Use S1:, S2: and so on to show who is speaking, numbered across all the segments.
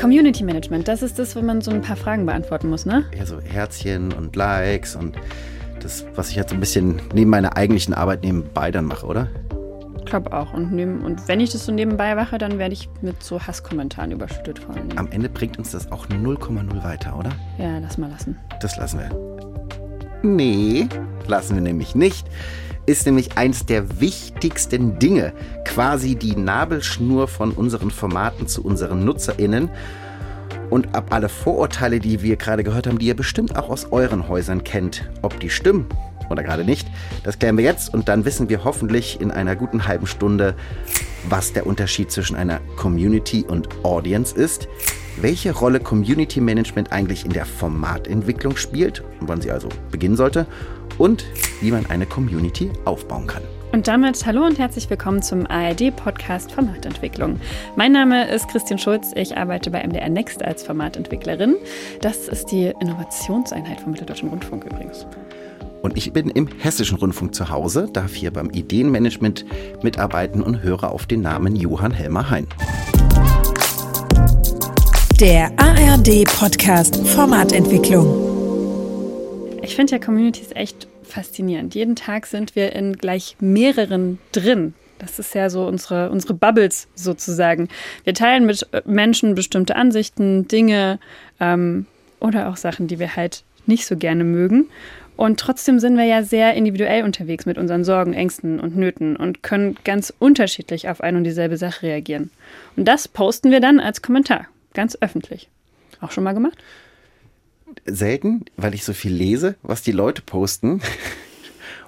S1: Community Management, das ist das, wo man so ein paar Fragen beantworten muss, ne?
S2: Ja, so Herzchen und Likes und das, was ich jetzt so ein bisschen neben meiner eigentlichen Arbeit nebenbei dann mache, oder?
S1: Ich glaube auch. Und, neben, und wenn ich das so nebenbei mache, dann werde ich mit so Hasskommentaren überschüttet vor allem.
S2: Am Ende bringt uns das auch 0,0 weiter, oder?
S1: Ja, lass mal lassen.
S2: Das lassen wir. Nee, lassen wir nämlich nicht. Ist nämlich eins der wichtigsten Dinge, quasi die Nabelschnur von unseren Formaten zu unseren NutzerInnen. Und ab alle Vorurteile, die wir gerade gehört haben, die ihr bestimmt auch aus euren Häusern kennt, ob die stimmen oder gerade nicht, das klären wir jetzt. Und dann wissen wir hoffentlich in einer guten halben Stunde, was der Unterschied zwischen einer Community und Audience ist, welche Rolle Community Management eigentlich in der Formatentwicklung spielt und wann sie also beginnen sollte und wie man eine Community aufbauen kann.
S1: Und damit hallo und herzlich willkommen zum ARD-Podcast Formatentwicklung. Mein Name ist Christian Schulz, ich arbeite bei MDR Next als Formatentwicklerin. Das ist die Innovationseinheit vom Mitteldeutschen Rundfunk übrigens.
S2: Und ich bin im Hessischen Rundfunk zu Hause, darf hier beim Ideenmanagement mitarbeiten und höre auf den Namen Johann Helmer Hein.
S3: Der ARD-Podcast Formatentwicklung.
S1: Ich finde ja Communities echt faszinierend. Jeden Tag sind wir in gleich mehreren drin. Das ist ja so unsere, unsere Bubbles sozusagen. Wir teilen mit Menschen bestimmte Ansichten, Dinge ähm, oder auch Sachen, die wir halt nicht so gerne mögen. Und trotzdem sind wir ja sehr individuell unterwegs mit unseren Sorgen, Ängsten und Nöten und können ganz unterschiedlich auf ein und dieselbe Sache reagieren. Und das posten wir dann als Kommentar, ganz öffentlich. Auch schon mal gemacht?
S2: Selten, weil ich so viel lese, was die Leute posten.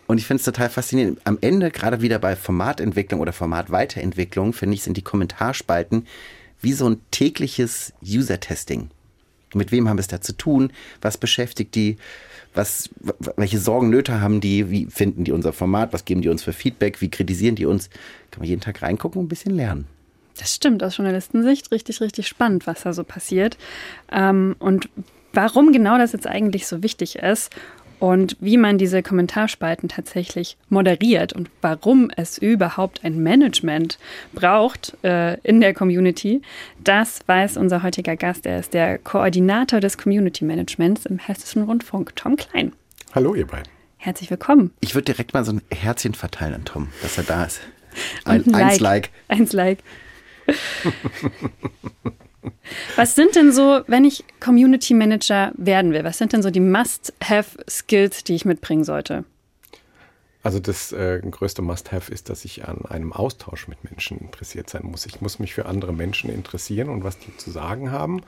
S2: Und ich finde es total faszinierend. Am Ende, gerade wieder bei Formatentwicklung oder Formatweiterentwicklung, finde ich, sind die Kommentarspalten wie so ein tägliches User-Testing. Mit wem haben wir es da zu tun? Was beschäftigt die? was, welche Sorgen, Nöte haben die, wie finden die unser Format, was geben die uns für Feedback, wie kritisieren die uns. Kann man jeden Tag reingucken und ein bisschen lernen.
S1: Das stimmt, aus Journalistensicht richtig, richtig spannend, was da so passiert. Ähm, und warum genau das jetzt eigentlich so wichtig ist und wie man diese Kommentarspalten tatsächlich moderiert und warum es überhaupt ein Management braucht äh, in der Community, das weiß unser heutiger Gast. Er ist der Koordinator des Community Managements im Hessischen Rundfunk, Tom Klein.
S4: Hallo, ihr beiden.
S1: Herzlich willkommen.
S2: Ich würde direkt mal so ein Herzchen verteilen an Tom, dass er da ist. Ein, ein eins Like.
S1: Eins Like. Was sind denn so, wenn ich Community Manager werden will, was sind denn so die Must-Have-Skills, die ich mitbringen sollte?
S4: Also das äh, größte Must-Have ist, dass ich an einem Austausch mit Menschen interessiert sein muss. Ich muss mich für andere Menschen interessieren und was die zu sagen haben.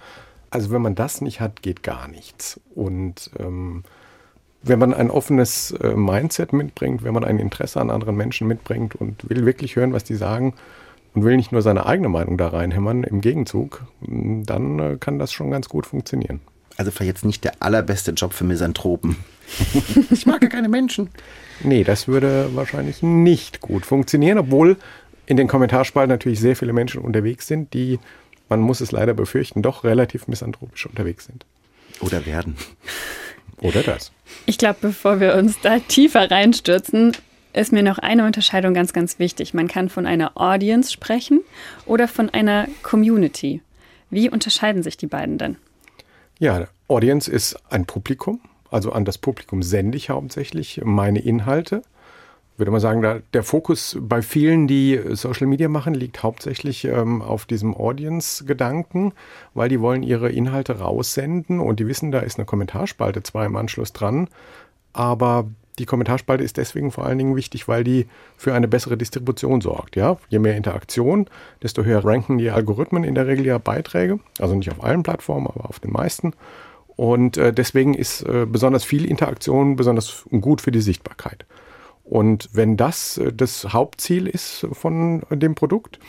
S4: Also wenn man das nicht hat, geht gar nichts. Und ähm, wenn man ein offenes äh, Mindset mitbringt, wenn man ein Interesse an anderen Menschen mitbringt und will wirklich hören, was die sagen, und will nicht nur seine eigene Meinung da reinhämmern im Gegenzug, dann äh, kann das schon ganz gut funktionieren.
S2: Also vielleicht jetzt nicht der allerbeste Job für Misanthropen. ich mag ja keine Menschen.
S4: Nee, das würde wahrscheinlich nicht gut funktionieren, obwohl in den Kommentarspalten natürlich sehr viele Menschen unterwegs sind, die, man muss es leider befürchten, doch relativ misanthropisch unterwegs sind.
S2: Oder werden.
S4: Oder das.
S1: Ich glaube, bevor wir uns da tiefer reinstürzen, ist mir noch eine Unterscheidung ganz, ganz wichtig. Man kann von einer Audience sprechen oder von einer Community. Wie unterscheiden sich die beiden denn?
S4: Ja, Audience ist ein Publikum. Also an das Publikum sende ich hauptsächlich meine Inhalte. Würde mal sagen, der Fokus bei vielen, die Social Media machen, liegt hauptsächlich ähm, auf diesem Audience-Gedanken, weil die wollen ihre Inhalte raussenden und die wissen, da ist eine Kommentarspalte zwar im Anschluss dran, aber die Kommentarspalte ist deswegen vor allen Dingen wichtig, weil die für eine bessere Distribution sorgt. Ja? Je mehr Interaktion, desto höher ranken die Algorithmen in der Regel ja Beiträge. Also nicht auf allen Plattformen, aber auf den meisten. Und äh, deswegen ist äh, besonders viel Interaktion besonders gut für die Sichtbarkeit. Und wenn das äh, das Hauptziel ist von dem Produkt,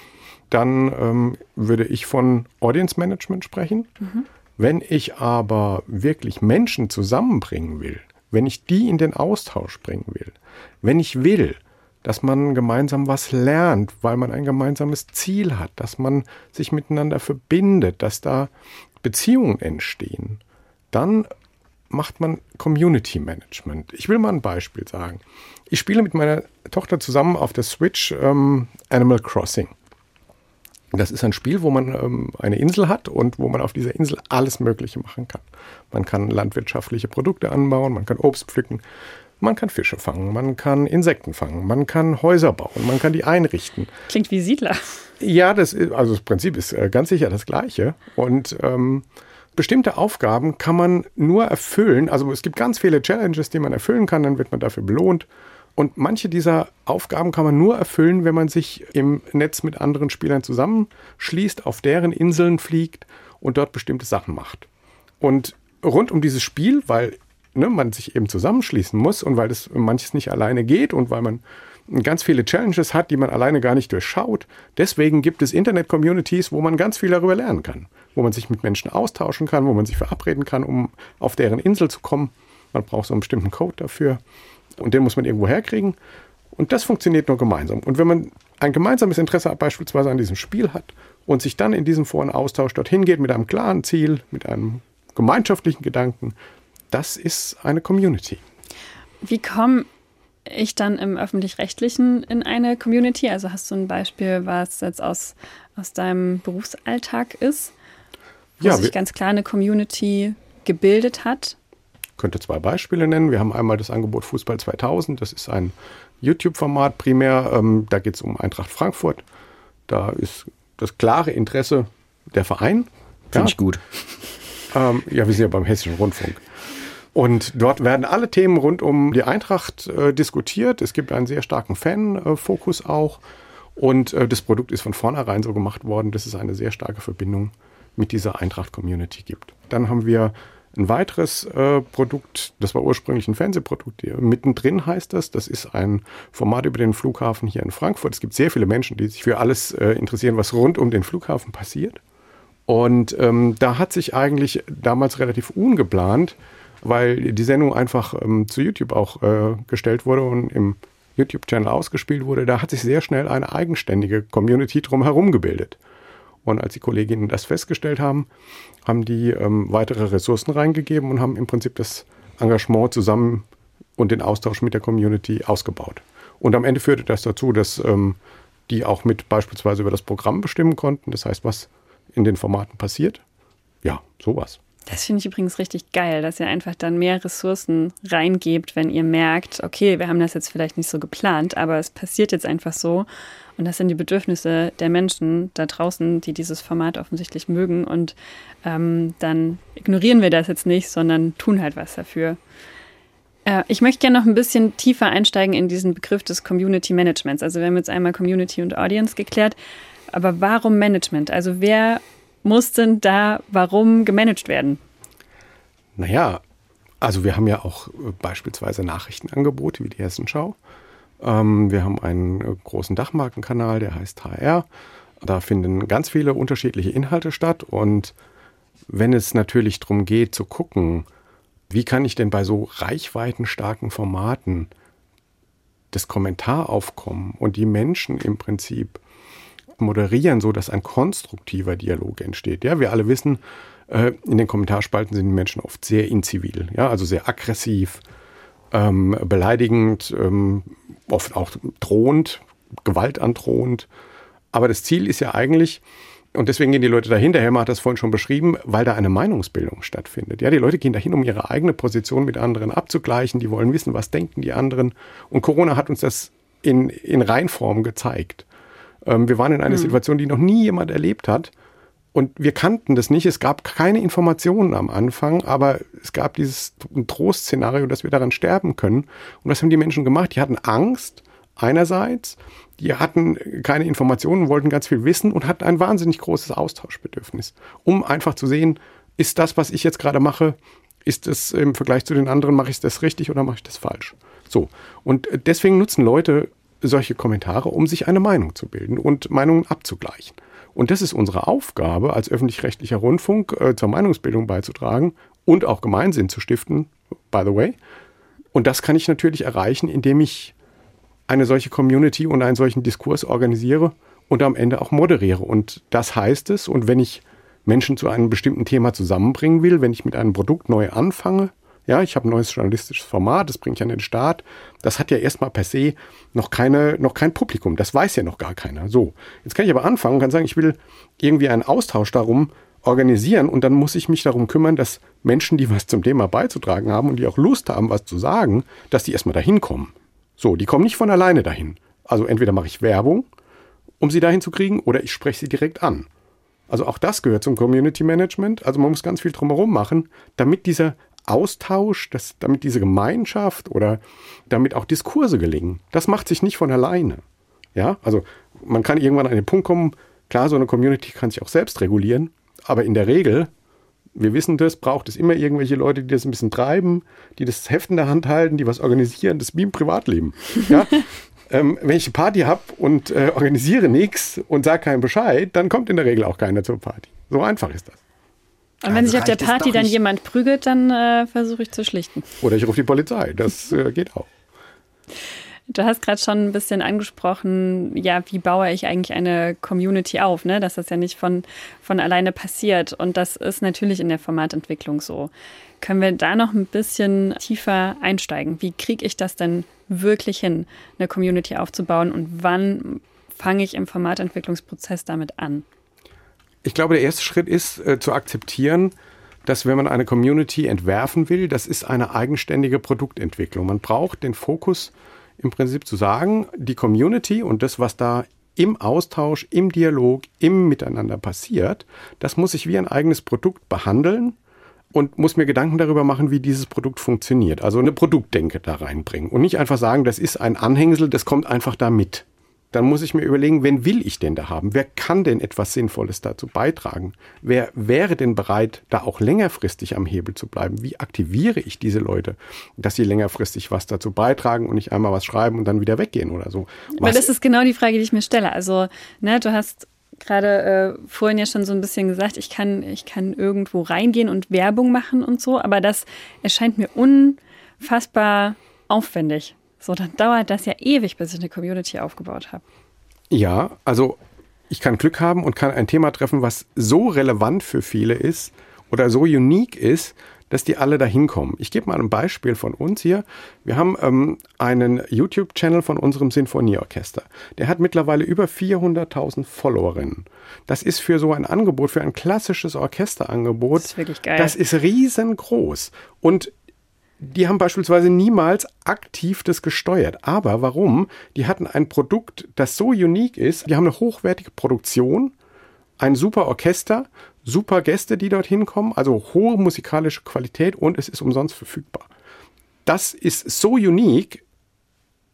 S4: dann ähm, würde ich von Audience Management sprechen. Mhm. Wenn ich aber wirklich Menschen zusammenbringen will, wenn ich die in den Austausch bringen will, wenn ich will, dass man gemeinsam was lernt, weil man ein gemeinsames Ziel hat, dass man sich miteinander verbindet, dass da Beziehungen entstehen, dann macht man Community Management. Ich will mal ein Beispiel sagen. Ich spiele mit meiner Tochter zusammen auf der Switch ähm, Animal Crossing. Das ist ein Spiel, wo man ähm, eine Insel hat und wo man auf dieser Insel alles Mögliche machen kann. Man kann landwirtschaftliche Produkte anbauen, man kann Obst pflücken, man kann Fische fangen, man kann Insekten fangen, man kann Häuser bauen, man kann die einrichten.
S1: Klingt wie Siedler.
S4: Ja, das ist, also das Prinzip ist äh, ganz sicher das gleiche. Und ähm, bestimmte Aufgaben kann man nur erfüllen. Also es gibt ganz viele Challenges, die man erfüllen kann, dann wird man dafür belohnt. Und manche dieser Aufgaben kann man nur erfüllen, wenn man sich im Netz mit anderen Spielern zusammenschließt, auf deren Inseln fliegt und dort bestimmte Sachen macht. Und rund um dieses Spiel, weil ne, man sich eben zusammenschließen muss und weil das manches nicht alleine geht und weil man ganz viele Challenges hat, die man alleine gar nicht durchschaut. Deswegen gibt es Internet-Communities, wo man ganz viel darüber lernen kann, wo man sich mit Menschen austauschen kann, wo man sich verabreden kann, um auf deren Insel zu kommen. Man braucht so einen bestimmten Code dafür und den muss man irgendwo herkriegen. Und das funktioniert nur gemeinsam. Und wenn man ein gemeinsames Interesse beispielsweise an diesem Spiel hat und sich dann in diesem Foren Austausch dorthin geht mit einem klaren Ziel, mit einem gemeinschaftlichen Gedanken, das ist eine Community.
S1: Wie komme ich dann im öffentlich-rechtlichen in eine Community? Also hast du ein Beispiel, was jetzt aus, aus deinem Berufsalltag ist, wo
S4: Ja,
S1: sich ganz klar eine Community gebildet hat?
S4: Könnte zwei Beispiele nennen. Wir haben einmal das Angebot Fußball 2000. Das ist ein YouTube-Format primär. Ähm, da geht es um Eintracht Frankfurt. Da ist das klare Interesse der Verein.
S2: Finde ich gut.
S4: Ähm, ja, wir sind ja beim Hessischen Rundfunk. Und dort werden alle Themen rund um die Eintracht äh, diskutiert. Es gibt einen sehr starken Fan-Fokus auch. Und äh, das Produkt ist von vornherein so gemacht worden, dass es eine sehr starke Verbindung mit dieser Eintracht-Community gibt. Dann haben wir ein weiteres äh, Produkt, das war ursprünglich ein Fernsehprodukt, hier mittendrin heißt das. Das ist ein Format über den Flughafen hier in Frankfurt. Es gibt sehr viele Menschen, die sich für alles äh, interessieren, was rund um den Flughafen passiert. Und ähm, da hat sich eigentlich damals relativ ungeplant, weil die Sendung einfach ähm, zu YouTube auch äh, gestellt wurde und im YouTube-Channel ausgespielt wurde, da hat sich sehr schnell eine eigenständige Community drumherum gebildet. Und als die Kolleginnen das festgestellt haben, haben die ähm, weitere Ressourcen reingegeben und haben im Prinzip das Engagement zusammen und den Austausch mit der Community ausgebaut. Und am Ende führte das dazu, dass ähm, die auch mit beispielsweise über das Programm bestimmen konnten. Das heißt, was in den Formaten passiert. Ja, sowas.
S1: Das finde ich übrigens richtig geil, dass ihr einfach dann mehr Ressourcen reingebt, wenn ihr merkt, okay, wir haben das jetzt vielleicht nicht so geplant, aber es passiert jetzt einfach so. Und das sind die Bedürfnisse der Menschen da draußen, die dieses Format offensichtlich mögen. Und ähm, dann ignorieren wir das jetzt nicht, sondern tun halt was dafür. Äh, ich möchte gerne noch ein bisschen tiefer einsteigen in diesen Begriff des Community Managements. Also wir haben jetzt einmal Community und Audience geklärt. Aber warum Management? Also wer muss denn da warum gemanagt werden?
S4: Naja, also wir haben ja auch äh, beispielsweise Nachrichtenangebote wie die Hessenschau. Ähm, wir haben einen äh, großen Dachmarkenkanal, der heißt HR. Da finden ganz viele unterschiedliche Inhalte statt. Und wenn es natürlich darum geht zu gucken, wie kann ich denn bei so reichweitenstarken Formaten das Kommentaraufkommen und die Menschen im Prinzip moderieren, so dass ein konstruktiver Dialog entsteht. Ja, wir alle wissen, äh, in den Kommentarspalten sind die Menschen oft sehr inzivil, ja, also sehr aggressiv, ähm, beleidigend, ähm, oft auch drohend, gewaltandrohend. Aber das Ziel ist ja eigentlich, und deswegen gehen die Leute dahinter, Helmer hat das vorhin schon beschrieben, weil da eine Meinungsbildung stattfindet. Ja, die Leute gehen dahin, um ihre eigene Position mit anderen abzugleichen. Die wollen wissen, was denken die anderen. Und Corona hat uns das in, in Reinform gezeigt. Ähm, wir waren in einer Situation, die noch nie jemand erlebt hat. Und wir kannten das nicht. Es gab keine Informationen am Anfang, aber es gab dieses Trostszenario, dass wir daran sterben können. Und was haben die Menschen gemacht? Die hatten Angst einerseits, die hatten keine Informationen, wollten ganz viel wissen und hatten ein wahnsinnig großes Austauschbedürfnis, um einfach zu sehen, ist das, was ich jetzt gerade mache, ist es im Vergleich zu den anderen, mache ich das richtig oder mache ich das falsch? So. Und deswegen nutzen Leute solche Kommentare, um sich eine Meinung zu bilden und Meinungen abzugleichen. Und das ist unsere Aufgabe als öffentlich-rechtlicher Rundfunk äh, zur Meinungsbildung beizutragen und auch Gemeinsinn zu stiften, by the way. Und das kann ich natürlich erreichen, indem ich eine solche Community und einen solchen Diskurs organisiere und am Ende auch moderiere. Und das heißt es, und wenn ich Menschen zu einem bestimmten Thema zusammenbringen will, wenn ich mit einem Produkt neu anfange, Ja, ich habe ein neues journalistisches Format, das bringe ich an den Start. Das hat ja erstmal per se noch keine, noch kein Publikum. Das weiß ja noch gar keiner. So. Jetzt kann ich aber anfangen und kann sagen, ich will irgendwie einen Austausch darum organisieren und dann muss ich mich darum kümmern, dass Menschen, die was zum Thema beizutragen haben und die auch Lust haben, was zu sagen, dass die erstmal dahin kommen. So, die kommen nicht von alleine dahin. Also entweder mache ich Werbung, um sie dahin zu kriegen, oder ich spreche sie direkt an. Also auch das gehört zum Community Management. Also man muss ganz viel drumherum machen, damit dieser Austausch, dass, damit diese Gemeinschaft oder damit auch Diskurse gelingen. Das macht sich nicht von alleine. Ja, also man kann irgendwann an den Punkt kommen, klar, so eine Community kann sich auch selbst regulieren, aber in der Regel, wir wissen das, braucht es immer irgendwelche Leute, die das ein bisschen treiben, die das Heft in der Hand halten, die was organisieren, das ist wie im Privatleben. Ja? ähm, wenn ich eine Party habe und äh, organisiere nichts und sage keinen Bescheid, dann kommt in der Regel auch keiner zur Party. So einfach ist das.
S1: Und wenn also sich auf der Party dann jemand prügelt, dann äh, versuche ich zu schlichten.
S4: Oder ich rufe die Polizei. Das äh, geht auch.
S1: Du hast gerade schon ein bisschen angesprochen, ja, wie baue ich eigentlich eine Community auf, ne? Dass das ja nicht von, von alleine passiert. Und das ist natürlich in der Formatentwicklung so. Können wir da noch ein bisschen tiefer einsteigen? Wie kriege ich das denn wirklich hin, eine Community aufzubauen und wann fange ich im Formatentwicklungsprozess damit an?
S4: Ich glaube, der erste Schritt ist äh, zu akzeptieren, dass wenn man eine Community entwerfen will, das ist eine eigenständige Produktentwicklung. Man braucht den Fokus im Prinzip zu sagen, die Community und das, was da im Austausch, im Dialog, im Miteinander passiert, das muss ich wie ein eigenes Produkt behandeln und muss mir Gedanken darüber machen, wie dieses Produkt funktioniert. Also eine Produktdenke da reinbringen und nicht einfach sagen, das ist ein Anhängsel, das kommt einfach da mit dann muss ich mir überlegen, wen will ich denn da haben? Wer kann denn etwas Sinnvolles dazu beitragen? Wer wäre denn bereit, da auch längerfristig am Hebel zu bleiben? Wie aktiviere ich diese Leute, dass sie längerfristig was dazu beitragen und nicht einmal was schreiben und dann wieder weggehen oder so?
S1: Was Weil das ist genau die Frage, die ich mir stelle. Also, ne, du hast gerade äh, vorhin ja schon so ein bisschen gesagt, ich kann, ich kann irgendwo reingehen und Werbung machen und so, aber das erscheint mir unfassbar aufwendig. So, dann dauert das ja ewig, bis ich eine Community aufgebaut habe.
S4: Ja, also ich kann Glück haben und kann ein Thema treffen, was so relevant für viele ist oder so unique ist, dass die alle da hinkommen. Ich gebe mal ein Beispiel von uns hier. Wir haben ähm, einen YouTube-Channel von unserem Sinfonieorchester. Der hat mittlerweile über 400.000 Followerinnen. Das ist für so ein Angebot, für ein klassisches Orchesterangebot. Das ist wirklich geil. Das ist riesengroß. Und die haben beispielsweise niemals aktiv das gesteuert. Aber warum? Die hatten ein Produkt, das so unique ist. Die haben eine hochwertige Produktion, ein super Orchester, super Gäste, die dorthin kommen, also hohe musikalische Qualität und es ist umsonst verfügbar. Das ist so unique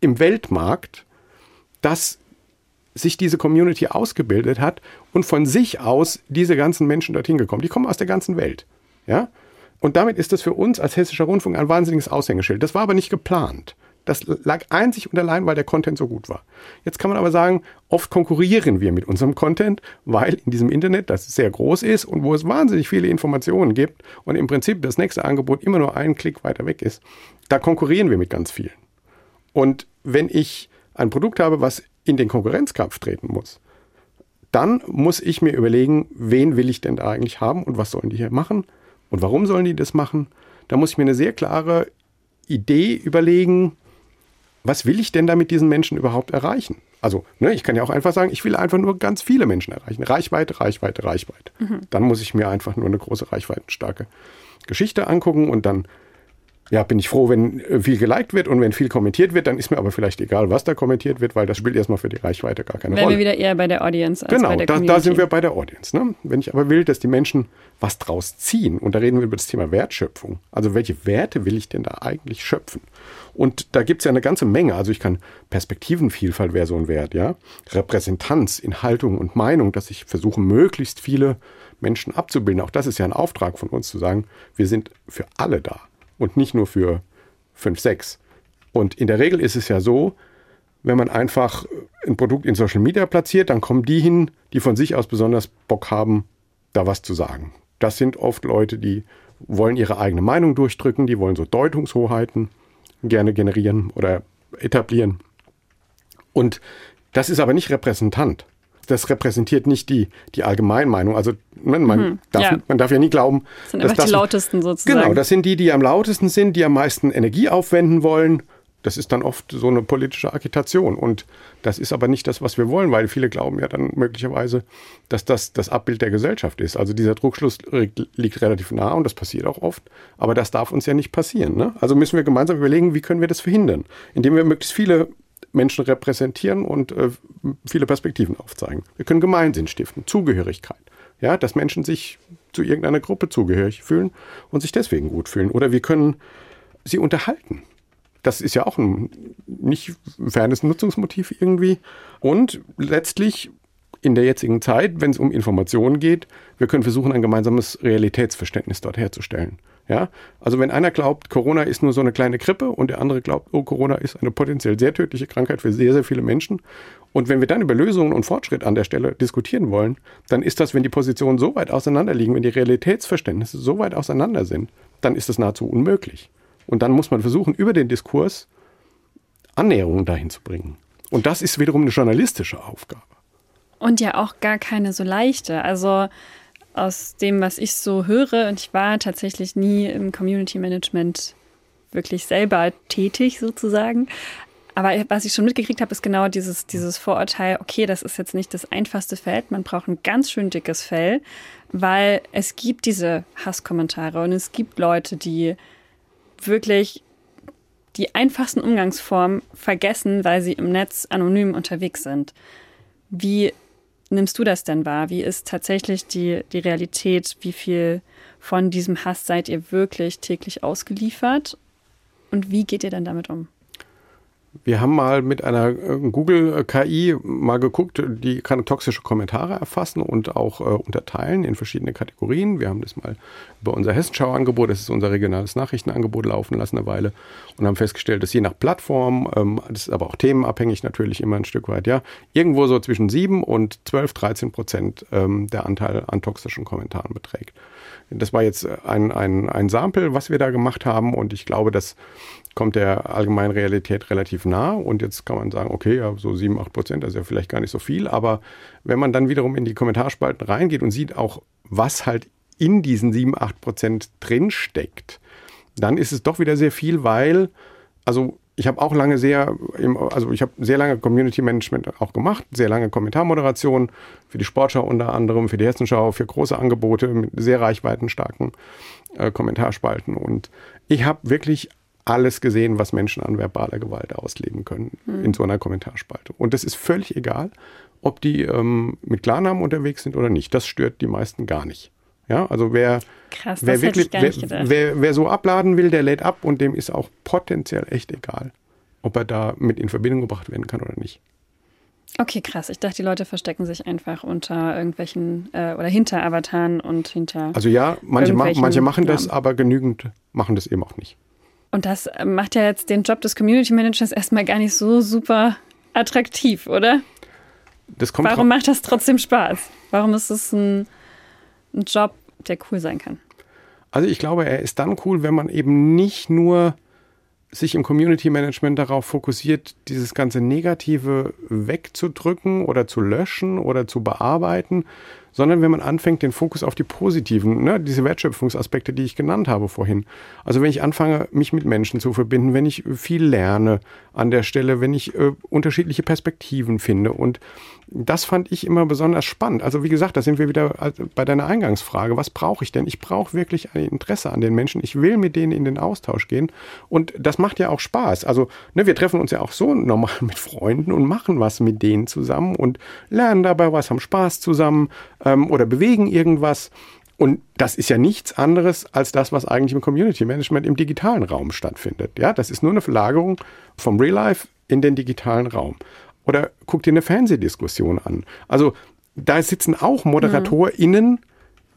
S4: im Weltmarkt, dass sich diese Community ausgebildet hat und von sich aus diese ganzen Menschen dorthin gekommen. Die kommen aus der ganzen Welt. Ja? Und damit ist das für uns als Hessischer Rundfunk ein wahnsinniges Aushängeschild. Das war aber nicht geplant. Das lag einzig und allein, weil der Content so gut war. Jetzt kann man aber sagen, oft konkurrieren wir mit unserem Content, weil in diesem Internet, das sehr groß ist und wo es wahnsinnig viele Informationen gibt und im Prinzip das nächste Angebot immer nur einen Klick weiter weg ist, da konkurrieren wir mit ganz vielen. Und wenn ich ein Produkt habe, was in den Konkurrenzkampf treten muss, dann muss ich mir überlegen, wen will ich denn da eigentlich haben und was sollen die hier machen? Und warum sollen die das machen? Da muss ich mir eine sehr klare Idee überlegen, was will ich denn da mit diesen Menschen überhaupt erreichen? Also, ne, ich kann ja auch einfach sagen, ich will einfach nur ganz viele Menschen erreichen. Reichweite, Reichweite, Reichweite. Mhm. Dann muss ich mir einfach nur eine große reichweitenstarke Geschichte angucken und dann ja, bin ich froh, wenn äh, viel geliked wird und wenn viel kommentiert wird, dann ist mir aber vielleicht egal, was da kommentiert wird, weil das spielt erstmal für die Reichweite gar keine
S1: Wären
S4: Rolle.
S1: wir wieder eher bei der Audience
S4: als genau, bei der Community. Genau, da, sind wir bei der Audience. Ne? Wenn ich aber will, dass die Menschen was draus ziehen, und da reden wir über das Thema Wertschöpfung, also welche Werte will ich denn da eigentlich schöpfen? Und da gibt es ja eine ganze Menge. Also ich kann Perspektivenvielfalt wäre so ein Wert, ja. Repräsentanz in Haltung und Meinung, dass ich versuche, möglichst viele Menschen abzubilden. Auch das ist ja ein Auftrag von uns zu sagen, wir sind für alle da und nicht nur für 5, 6. Und in der Regel ist es ja so, wenn man einfach ein Produkt in Social Media platziert, dann kommen die hin, die von sich aus besonders Bock haben, da was zu sagen. Das sind oft Leute, die wollen ihre eigene Meinung durchdrücken, die wollen so Deutungshoheiten gerne generieren oder etablieren. Und das ist aber nicht repräsentant. Das repräsentiert nicht die, die Allgemeinmeinung. Also man, man,
S1: Mhm,
S4: darf,
S1: ja.
S4: man darf ja nie glauben,
S1: Das sind
S4: dass
S1: einfach die
S4: das,
S1: lautesten sozusagen.
S4: Genau, das sind die, die am lautesten sind, die am meisten Energie aufwenden wollen. Das ist dann oft so eine politische Agitation. Und das ist aber nicht das, was wir wollen, weil viele glauben ja dann möglicherweise, dass das das Abbild der Gesellschaft ist. Also dieser Druckschluss liegt, liegt relativ nah und das passiert auch oft. Aber das darf uns ja nicht passieren. Ne? Also müssen wir gemeinsam überlegen, wie können wir das verhindern, indem wir möglichst viele Menschen repräsentieren und äh, viele Perspektiven aufzeigen. Wir können Gemeinsinn stiften, Zugehörigkeit. Ja, dass Menschen sich zu irgendeiner Gruppe zugehörig fühlen und sich deswegen gut fühlen. Oder wir können sie unterhalten. Das ist ja auch ein nicht fernes Nutzungsmotiv irgendwie. Und letztlich in der jetzigen Zeit, wenn es um Informationen geht, wir können versuchen, ein gemeinsames Realitätsverständnis dort herzustellen. Ja, also wenn einer glaubt, Corona ist nur so eine kleine Grippe und der andere glaubt, oh, Corona ist eine potenziell sehr tödliche Krankheit für sehr, sehr viele Menschen. Und wenn wir dann über Lösungen und Fortschritt an der Stelle diskutieren wollen, dann ist das, wenn die Positionen so weit auseinander liegen, wenn die Realitätsverständnisse so weit auseinander sind, dann ist das nahezu unmöglich. Und dann muss man versuchen, über den Diskurs Annäherungen dahin zu bringen. Und das ist wiederum eine journalistische Aufgabe.
S1: Und ja auch gar keine so leichte. Also aus dem, was ich so höre, und ich war tatsächlich nie im Community Management wirklich selber tätig sozusagen. Aber was ich schon mitgekriegt habe, ist genau dieses, dieses Vorurteil, okay, das ist jetzt nicht das einfachste Feld, man braucht ein ganz schön dickes Fell, weil es gibt diese Hasskommentare und es gibt Leute, die wirklich die einfachsten Umgangsformen vergessen, weil sie im Netz anonym unterwegs sind. Wie nimmst du das denn wahr? Wie ist tatsächlich die, die Realität? Wie viel von diesem Hass seid ihr wirklich täglich ausgeliefert? Und wie geht ihr dann damit um?
S4: Wir haben mal mit einer äh, Google-KI mal geguckt, die kann toxische Kommentare erfassen und auch äh, unterteilen in verschiedene Kategorien. Wir haben das mal über unser Hessenschau-Angebot, das ist unser regionales Nachrichtenangebot, laufen lassen eine Weile und haben festgestellt, dass je nach Plattform, ähm, das ist aber auch themenabhängig natürlich immer ein Stück weit, ja, irgendwo so zwischen 7 und 12, 13 Prozent ähm, der Anteil an toxischen Kommentaren beträgt. Das war jetzt ein, ein, ein Sample, was wir da gemacht haben und ich glaube, das kommt der allgemeinen Realität relativ nah. Und jetzt kann man sagen, okay, ja, so 7, 8 Prozent, das ist ja vielleicht gar nicht so viel. Aber wenn man dann wiederum in die Kommentarspalten reingeht und sieht auch, was halt in diesen 7, 8 Prozent drinsteckt, dann ist es doch wieder sehr viel, weil, also ich habe auch lange sehr, im, also ich habe sehr lange Community Management auch gemacht, sehr lange Kommentarmoderation für die Sportschau unter anderem, für die Hessenschau, für große Angebote mit sehr reichweitenstarken äh, Kommentarspalten. Und ich habe wirklich alles gesehen, was Menschen an verbaler Gewalt ausleben können in so einer Kommentarspalte. Und das ist völlig egal, ob die ähm, mit Klarnamen unterwegs sind oder nicht. Das stört die meisten gar nicht. Ja, also wer,
S1: Krass,
S4: wer wirklich, wer, wer, wer so abladen will, der lädt ab und dem ist auch potenziell echt egal, ob er da mit in Verbindung gebracht werden kann oder nicht.
S1: Okay, krass. Ich dachte, die Leute verstecken sich einfach unter irgendwelchen äh, oder hinter Avataren und hinter.
S4: Also ja, manche, ma manche machen das, aber genügend machen das eben auch nicht.
S1: Und das äh, macht ja jetzt den Job des Community Managers erstmal gar nicht so super attraktiv, oder? Warum macht das trotzdem Spaß? Warum ist es ein, ein Job, der cool sein kann?
S4: Also ich glaube, er ist dann cool, wenn man eben nicht nur sich im Community Management darauf fokussiert, dieses ganze Negative wegzudrücken oder zu löschen oder zu bearbeiten, sondern wenn man anfängt, den Fokus auf die positiven, ne, diese Wertschöpfungsaspekte, die ich genannt habe vorhin. Also wenn ich anfange, mich mit Menschen zu verbinden, wenn ich viel lerne an der Stelle, wenn ich äh, unterschiedliche Perspektiven finde und das fand ich immer besonders spannend. Also wie gesagt, da sind wir wieder äh, bei deiner Eingangsfrage. Was brauche ich denn? Ich brauche wirklich ein Interesse an den Menschen. Ich will mit denen in den Austausch gehen. Und das macht ja auch Spaß. Also ne, wir treffen uns ja auch so normal mit Freunden und machen was mit denen zusammen und lernen dabei was, haben Spaß zusammen ähm, oder bewegen irgendwas. Und das ist ja nichts anderes als das, was eigentlich im Community Management im digitalen Raum stattfindet. Ja, das ist nur eine Verlagerung vom Real Life in den digitalen Raum. Oder guck dir eine Fernsehdiskussion an. Also da sitzen auch ModeratorInnen,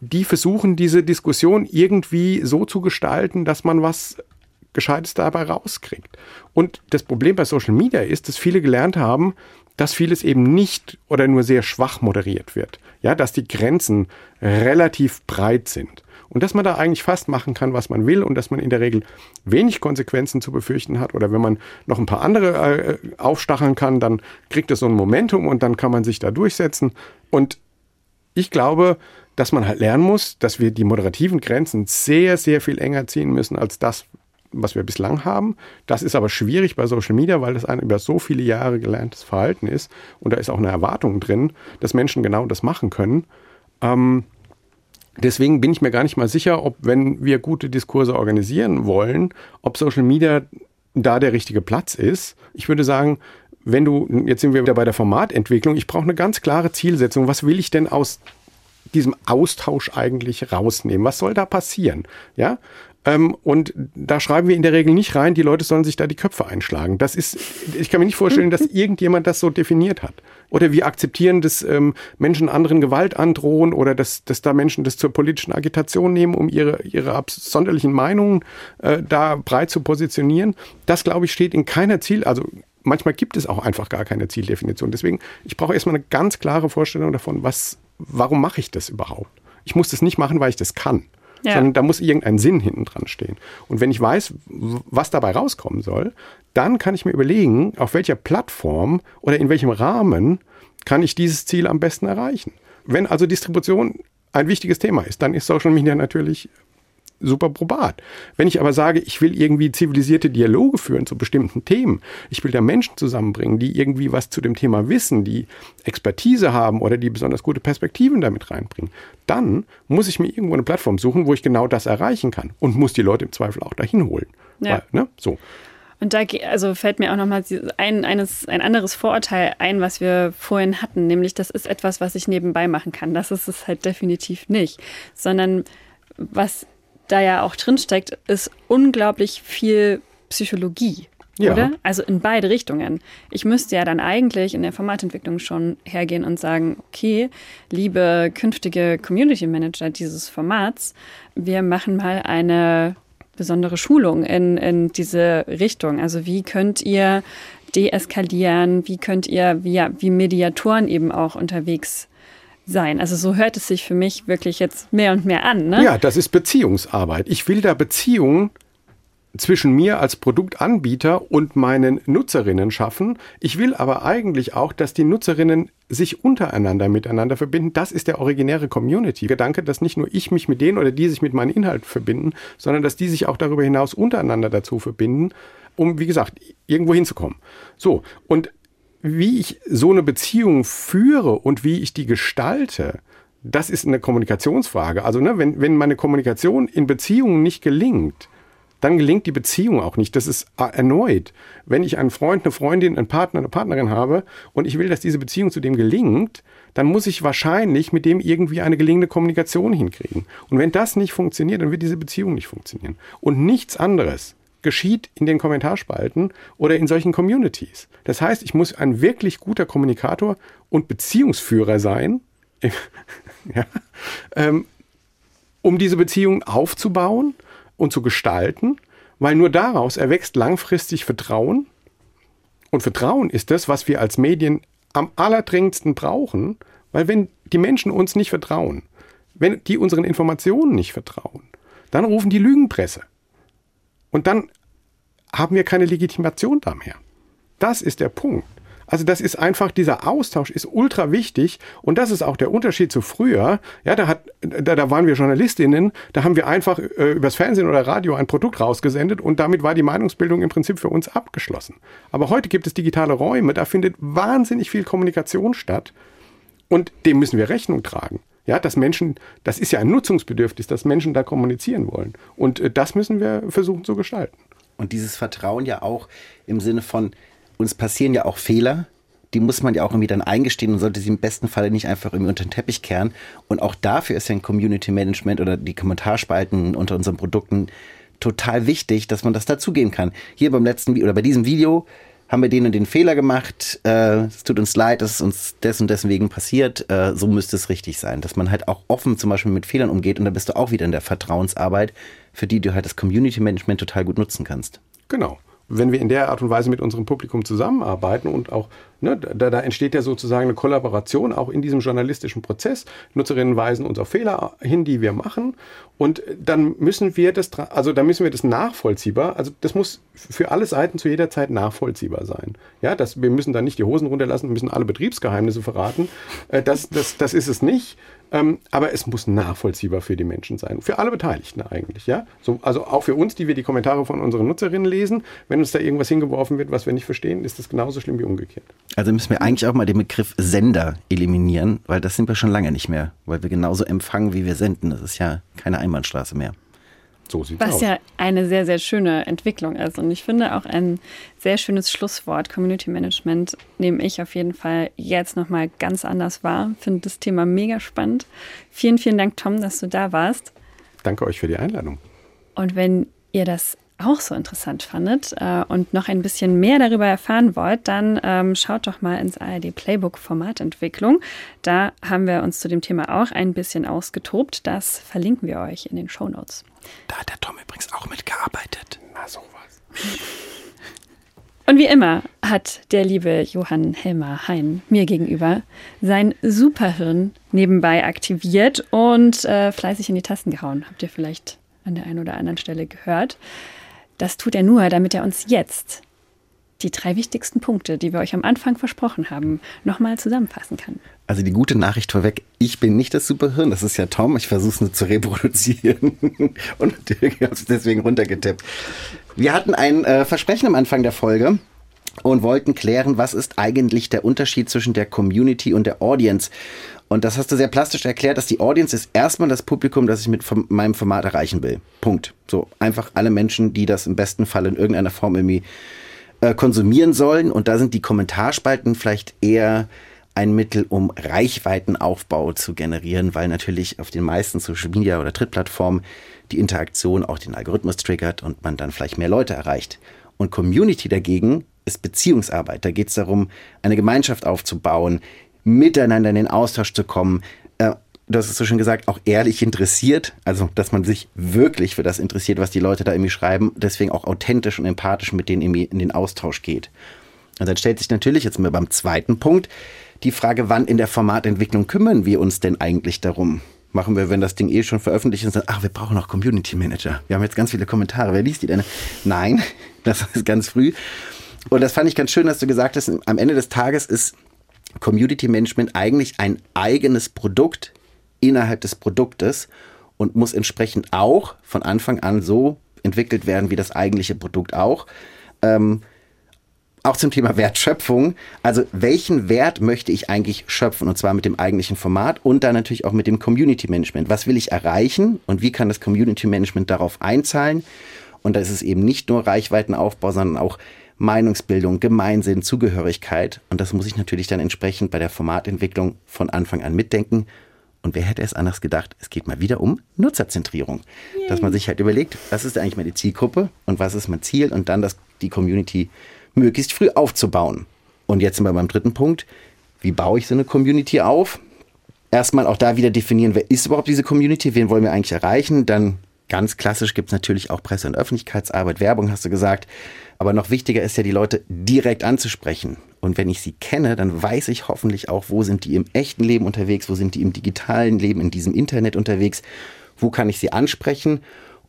S4: die versuchen, diese Diskussion irgendwie so zu gestalten, dass man was Gescheites dabei rauskriegt. Und das Problem bei Social Media ist, dass viele gelernt haben, dass vieles eben nicht oder nur sehr schwach moderiert wird. Ja, dass die Grenzen relativ breit sind. Und dass man da eigentlich fast machen kann, was man will und dass man in der Regel wenig Konsequenzen zu befürchten hat. Oder wenn man noch ein paar andere äh, aufstacheln kann, dann kriegt es so ein Momentum und dann kann man sich da durchsetzen. Und ich glaube, dass man halt lernen muss, dass wir die moderativen Grenzen sehr, sehr viel enger ziehen müssen als das, was wir bislang haben. Das ist aber schwierig bei Social Media, weil das ein über so viele Jahre gelerntes Verhalten ist. Und da ist auch eine Erwartung drin, dass Menschen genau das machen können. Ähm, deswegen bin ich mir gar nicht mal sicher, ob, wenn wir gute Diskurse organisieren wollen, ob Social Media da der richtige Platz ist. Ich würde sagen, wenn du, jetzt sind wir wieder bei der Formatentwicklung, ich brauche eine ganz klare Zielsetzung. Was will ich denn aus diesem Austausch eigentlich rausnehmen? Was soll da passieren? Ja, ähm, und da schreiben wir in der Regel nicht rein, die Leute sollen sich da die Köpfe einschlagen. Das ist, ich kann mir nicht vorstellen, dass irgendjemand das so definiert hat. Oder wir akzeptieren, dass ähm, Menschen anderen Gewalt androhen oder dass, dass da Menschen das zur politischen Agitation nehmen, um ihre, ihre absonderlichen Meinungen äh, da breit zu positionieren. Das, glaube ich, steht in keiner Ziel, also manchmal gibt es auch einfach gar keine Zieldefinition. Deswegen, ich brauche erstmal eine ganz klare Vorstellung davon, was, warum mache ich das überhaupt? Ich muss das nicht machen, weil ich das kann ja. sondern da muss irgendein Sinn hinten dran stehen. Und wenn ich weiß, was dabei rauskommen soll, dann kann ich mir überlegen, auf welcher Plattform oder in welchem Rahmen kann ich dieses Ziel am besten erreichen. Wenn also Distribution ein wichtiges Thema ist, dann ist Social Media natürlich super probat. Wenn ich aber sage, ich will irgendwie zivilisierte Dialoge führen zu bestimmten Themen, ich will da Menschen zusammenbringen, die irgendwie was zu dem Thema wissen, die Expertise haben oder die besonders gute Perspektiven damit reinbringen, dann muss ich mir irgendwo eine Plattform suchen, wo ich genau das erreichen kann und muss die Leute im Zweifel auch dahin holen. Ja. Weil, ne? So.
S1: Und da also fällt mir auch nochmal ein, eines, ein anderes Vorurteil ein, was wir vorhin hatten, nämlich das ist etwas, was ich nebenbei machen kann. Das ist es halt definitiv nicht, sondern was da ja auch drin steckt, ist unglaublich viel Psychologie. Ja. Oder? Also in beide Richtungen. Ich müsste ja dann eigentlich in der Formatentwicklung schon hergehen und sagen, okay, liebe künftige Community Manager dieses Formats, wir machen mal eine besondere Schulung in, in diese Richtung. Also wie könnt ihr deeskalieren, wie könnt ihr wie, wie Mediatoren eben auch unterwegs sein. Also so hört es sich für mich wirklich jetzt mehr und mehr an. Ne?
S4: Ja, das ist Beziehungsarbeit. Ich will da Beziehungen zwischen mir als Produktanbieter und meinen Nutzerinnen schaffen. Ich will aber eigentlich auch, dass die Nutzerinnen sich untereinander miteinander verbinden. Das ist der originäre Community-Gedanke, dass nicht nur ich mich mit denen oder die sich mit meinen Inhalten verbinden, sondern dass die sich auch darüber hinaus untereinander dazu verbinden, um, wie gesagt, irgendwo hinzukommen. So, und wie ich so eine Beziehung führe und wie ich die gestalte, das ist eine Kommunikationsfrage. Also ne, wenn, wenn meine Kommunikation in Beziehungen nicht gelingt, dann gelingt die Beziehung auch nicht. Das ist erneut, wenn ich einen Freund, eine Freundin, einen Partner, eine Partnerin habe und ich will, dass diese Beziehung zu dem gelingt, dann muss ich wahrscheinlich mit dem irgendwie eine gelingende Kommunikation hinkriegen. Und wenn das nicht funktioniert, dann wird diese Beziehung nicht funktionieren. Und nichts anderes geschieht in den Kommentarspalten oder in solchen Communities. Das heißt, ich muss ein wirklich guter Kommunikator und Beziehungsführer sein, ja, ähm, um diese Beziehung aufzubauen und zu gestalten, weil nur daraus erwächst langfristig Vertrauen. Und Vertrauen ist das, was wir als Medien am allerdringendsten brauchen, weil wenn die Menschen uns nicht vertrauen, wenn die unseren Informationen nicht vertrauen, dann rufen die Lügenpresse. Und dann haben wir keine Legitimation da mehr. Das ist der Punkt. Also das ist einfach, dieser Austausch ist ultra wichtig und das ist auch der Unterschied zu früher. Ja, da, hat, da, da waren wir Journalistinnen, da haben wir einfach äh, übers Fernsehen oder Radio ein Produkt rausgesendet und damit war die Meinungsbildung im Prinzip für uns abgeschlossen. Aber heute gibt es digitale Räume, da findet wahnsinnig viel Kommunikation statt und dem müssen wir Rechnung tragen. Ja, dass Menschen, das ist ja ein Nutzungsbedürfnis, dass Menschen da kommunizieren wollen. Und äh, das müssen wir versuchen zu gestalten.
S2: Und dieses Vertrauen ja auch im Sinne von, uns passieren ja auch Fehler, die muss man ja auch irgendwie dann eingestehen und sollte sie im besten Falle nicht einfach irgendwie unter den Teppich kehren. Und auch dafür ist ja ein Community Management oder die Kommentarspalten unter unseren Produkten total wichtig, dass man das dazugeben kann. Hier beim letzten Video oder bei diesem Video haben wir denen den Fehler gemacht, äh, es tut uns leid, dass es uns des und deswegen passiert, äh, so müsste es richtig sein. Dass man halt auch offen zum Beispiel mit Fehlern umgeht und da bist du auch wieder in der Vertrauensarbeit, für die du halt das Community Management total gut nutzen kannst.
S4: Genau. Wenn wir in der Art und Weise mit unserem Publikum zusammenarbeiten und auch Ne, da, da entsteht ja sozusagen eine Kollaboration auch in diesem journalistischen Prozess. Nutzerinnen weisen uns auf Fehler hin, die wir machen. Und dann müssen wir das, also da müssen wir das nachvollziehbar, also das muss für alle Seiten zu jeder Zeit nachvollziehbar sein. Ja, das, wir müssen da nicht die Hosen runterlassen, müssen alle Betriebsgeheimnisse verraten. Äh, das, das, das ist es nicht. Ähm, aber es muss nachvollziehbar für die Menschen sein. Für alle Beteiligten eigentlich, ja. So, also auch für uns, die wir die Kommentare von unseren Nutzerinnen lesen. Wenn uns da irgendwas hingeworfen wird, was wir nicht verstehen, ist das genauso schlimm wie umgekehrt.
S2: Also müssen wir eigentlich auch mal den Begriff Sender eliminieren, weil das sind wir schon lange nicht mehr. Weil wir genauso empfangen, wie wir senden. Das ist ja keine Einbahnstraße mehr.
S1: So sieht's Was aus. ja eine sehr, sehr schöne Entwicklung ist. Und ich finde auch ein sehr schönes Schlusswort. Community Management nehme ich auf jeden Fall jetzt nochmal ganz anders wahr. Finde das Thema mega spannend. Vielen, vielen Dank, Tom, dass du da warst.
S4: Danke euch für die Einladung.
S1: Und wenn ihr das auch so interessant fandet äh, und noch ein bisschen mehr darüber erfahren wollt, dann ähm, schaut doch mal ins ARD Playbook Formatentwicklung. Da haben wir uns zu dem Thema auch ein bisschen ausgetobt. Das verlinken wir euch in den Show Notes.
S2: Da hat der Tom übrigens auch mitgearbeitet.
S4: Na sowas.
S1: Und wie immer hat der liebe Johann Helmer Hein mir gegenüber sein Superhirn nebenbei aktiviert und äh, fleißig in die Tasten gehauen. Habt ihr vielleicht an der einen oder anderen Stelle gehört. Das tut er nur, damit er uns jetzt die drei wichtigsten Punkte, die wir euch am Anfang versprochen haben, nochmal zusammenfassen kann.
S2: Also die gute Nachricht vorweg, ich bin nicht das Superhirn, das ist ja Tom, ich versuche es nur zu reproduzieren und Dirk hat es deswegen runtergetippt. Wir hatten ein äh, Versprechen am Anfang der Folge und wollten klären, was ist eigentlich der Unterschied zwischen der Community und der Audience. Und das hast du sehr plastisch erklärt, dass die Audience ist erstmal das Publikum, das ich mit meinem Format erreichen will. Punkt. So einfach alle Menschen, die das im besten Fall in irgendeiner Form irgendwie äh, konsumieren sollen. Und da sind die Kommentarspalten vielleicht eher ein Mittel, um Reichweitenaufbau zu generieren, weil natürlich auf den meisten Social Media oder Trittplattformen die Interaktion auch den Algorithmus triggert und man dann vielleicht mehr Leute erreicht. Und Community dagegen ist Beziehungsarbeit. Da geht es darum, eine Gemeinschaft aufzubauen, miteinander in den Austausch zu kommen. Äh, du hast es so schon gesagt, auch ehrlich interessiert, also dass man sich wirklich für das interessiert, was die Leute da irgendwie schreiben, deswegen auch authentisch und empathisch mit denen irgendwie in den Austausch geht. Und dann stellt sich natürlich jetzt mal beim zweiten Punkt die Frage, wann in der Formatentwicklung kümmern wir uns denn eigentlich darum? Machen wir, wenn das Ding eh schon veröffentlicht ist, ach, wir brauchen noch Community Manager. Wir haben jetzt ganz viele Kommentare. Wer liest die denn? Nein, das ist ganz früh. Und das fand ich ganz schön, dass du gesagt hast, am Ende des Tages ist Community Management eigentlich ein eigenes Produkt innerhalb des Produktes und muss entsprechend auch von Anfang an so entwickelt werden wie das eigentliche Produkt auch. Ähm, auch zum Thema Wertschöpfung. Also welchen Wert möchte ich eigentlich schöpfen? Und zwar mit dem eigentlichen Format und dann natürlich auch mit dem Community Management. Was will ich erreichen und wie kann das Community Management darauf einzahlen? Und da ist es eben nicht nur Reichweitenaufbau, sondern auch Meinungsbildung, Gemeinsinn, Zugehörigkeit. Und das muss ich natürlich dann entsprechend bei der Formatentwicklung von Anfang an mitdenken. Und wer hätte es anders gedacht? Es geht mal wieder um Nutzerzentrierung. Yay. Dass man sich halt überlegt, was ist eigentlich meine Zielgruppe und was ist mein Ziel und dann das, die Community möglichst früh aufzubauen. Und jetzt sind wir beim dritten Punkt. Wie baue ich so eine Community auf? Erstmal auch da wieder definieren, wer ist überhaupt diese Community, wen wollen wir eigentlich erreichen. Dann ganz klassisch gibt es natürlich auch Presse- und Öffentlichkeitsarbeit, Werbung hast du gesagt. Aber noch wichtiger ist ja, die Leute direkt anzusprechen. Und wenn ich sie kenne, dann weiß ich hoffentlich auch, wo sind die im echten Leben unterwegs, wo sind die im digitalen Leben, in diesem Internet unterwegs, wo kann ich sie ansprechen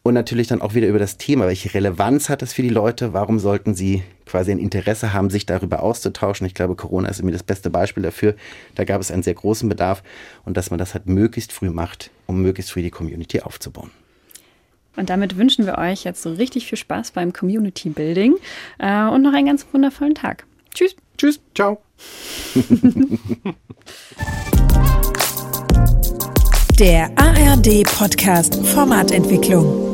S2: und natürlich dann auch wieder über das Thema, welche Relevanz hat das für die Leute, warum sollten sie quasi ein Interesse haben, sich darüber auszutauschen. Ich glaube, Corona ist mir das beste Beispiel dafür. Da gab es einen sehr großen Bedarf und dass man das halt möglichst früh macht, um möglichst früh die Community aufzubauen.
S1: Und damit wünschen wir euch jetzt so richtig viel Spaß beim Community Building äh, und noch einen ganz wundervollen Tag. Tschüss.
S4: Tschüss. Ciao.
S3: Der ARD Podcast Formatentwicklung.